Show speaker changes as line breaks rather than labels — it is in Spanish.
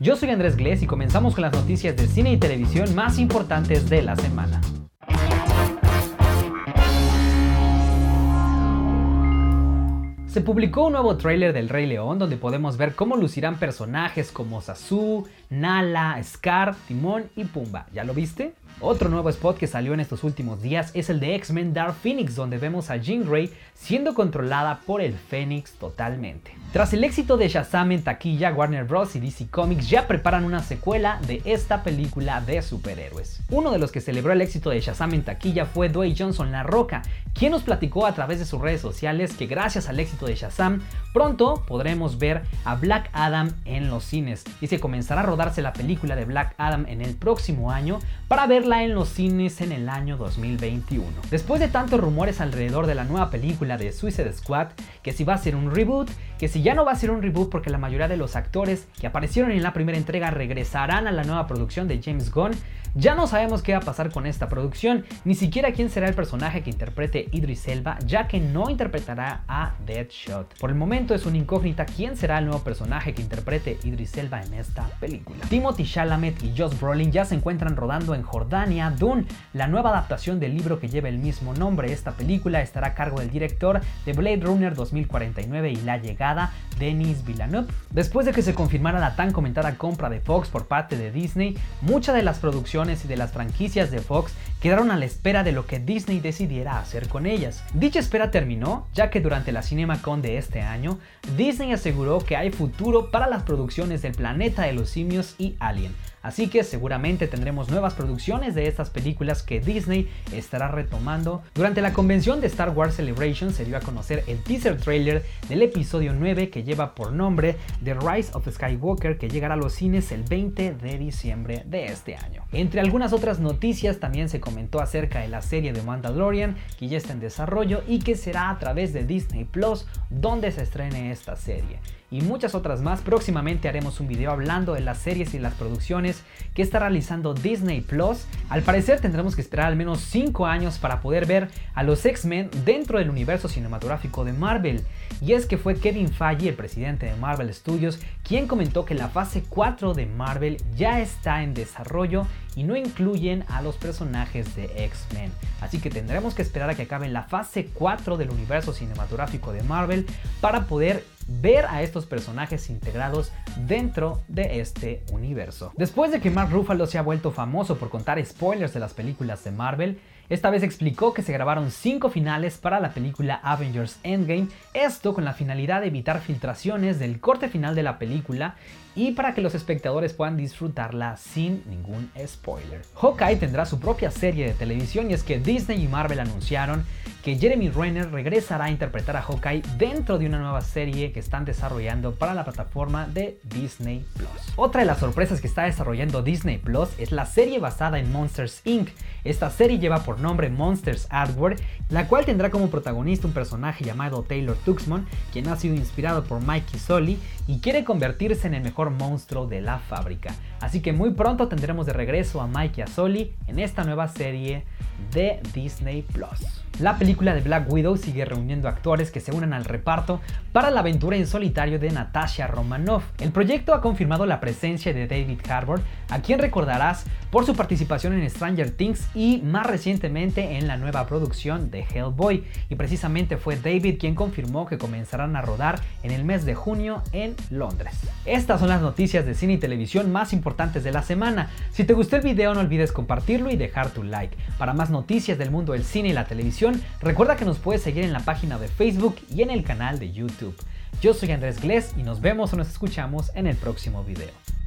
Yo soy Andrés Glés y comenzamos con las noticias de cine y televisión más importantes de la semana. Se publicó un nuevo tráiler del Rey León donde podemos ver cómo lucirán personajes como Sasu, Nala, Scar, Timón y Pumba. ¿Ya lo viste? Otro nuevo spot que salió en estos últimos días es el de X-Men Dark Phoenix, donde vemos a Jean Grey siendo controlada por el Fénix totalmente. Tras el éxito de Shazam en taquilla, Warner Bros. y DC Comics ya preparan una secuela de esta película de superhéroes. Uno de los que celebró el éxito de Shazam en taquilla fue Dwayne Johnson La Roca, quien nos platicó a través de sus redes sociales que gracias al éxito de Shazam, pronto podremos ver a Black Adam en los cines y se comenzará a rodarse la película de Black Adam en el próximo año para verla en los cines en el año 2021. Después de tantos rumores alrededor de la nueva película de Suicide Squad, que si va a ser un reboot, que si ya no va a ser un reboot porque la mayoría de los actores que aparecieron en la primera entrega regresarán a la nueva producción de James Gunn, ya no sabemos qué va a pasar con esta producción, ni siquiera quién será el personaje que interprete Idris Elba, ya que no interpretará a Deadshot. Por el momento es una incógnita quién será el nuevo personaje que interprete Idris Elba en esta película. Timothy Chalamet y Josh Brolin ya se encuentran rodando en Jordania Dune, la nueva adaptación del libro que lleva el mismo nombre. Esta película estará a cargo del director de Blade Runner 2049 y la llegada Denis Villeneuve. Después de que se confirmara la tan comentada compra de Fox por parte de Disney, muchas de las producciones y de las franquicias de Fox quedaron a la espera de lo que Disney decidiera hacer con ellas. Dicha espera terminó, ya que durante la CinemaCon de este año, Disney aseguró que hay futuro para las producciones del Planeta de los Simios y Alien Así que seguramente tendremos nuevas producciones de estas películas que Disney estará retomando. Durante la convención de Star Wars Celebration se dio a conocer el teaser trailer del episodio 9 que lleva por nombre The Rise of Skywalker que llegará a los cines el 20 de diciembre de este año. Entre algunas otras noticias también se comentó acerca de la serie de Mandalorian que ya está en desarrollo y que será a través de Disney Plus donde se estrene esta serie y muchas otras más. Próximamente haremos un video hablando de las series y las producciones que está realizando Disney Plus. Al parecer tendremos que esperar al menos 5 años para poder ver a los X-Men dentro del universo cinematográfico de Marvel. Y es que fue Kevin Feige, el presidente de Marvel Studios, quien comentó que la fase 4 de Marvel ya está en desarrollo y no incluyen a los personajes de X-Men. Así que tendremos que esperar a que acabe la fase 4 del universo cinematográfico de Marvel para poder ver a estos personajes integrados dentro de este universo. Después de que Mark Ruffalo se ha vuelto famoso por contar spoilers de las películas de Marvel, esta vez explicó que se grabaron 5 finales para la película Avengers Endgame, esto con la finalidad de evitar filtraciones del corte final de la película y para que los espectadores puedan disfrutarla sin ningún spoiler. Hawkeye tendrá su propia serie de televisión y es que Disney y Marvel anunciaron que Jeremy Renner regresará a interpretar a Hawkeye dentro de una nueva serie que están desarrollando para la plataforma de Disney Plus. Otra de las sorpresas que está desarrollando Disney Plus es la serie basada en Monsters Inc. Esta serie lleva por nombre Monsters Hardware, la cual tendrá como protagonista un personaje llamado Taylor Tuxman, quien ha sido inspirado por Mikey Sully y quiere convertirse en el mejor monstruo de la fábrica. Así que muy pronto tendremos de regreso a Mikey Sully en esta nueva serie de Disney Plus. La película de Black Widow sigue reuniendo actores que se unan al reparto para la aventura en solitario de Natasha Romanoff. El proyecto ha confirmado la presencia de David Harbour, a quien recordarás por su participación en Stranger Things y más recientemente en la nueva producción de Hellboy. Y precisamente fue David quien confirmó que comenzarán a rodar en el mes de junio en Londres. Estas son las noticias de cine y televisión más importantes de la semana. Si te gustó el video no olvides compartirlo y dejar tu like. Para más noticias del mundo del cine y la televisión, recuerda que nos puedes seguir en la página de Facebook y en el canal de YouTube. Yo soy Andrés Glés y nos vemos o nos escuchamos en el próximo video.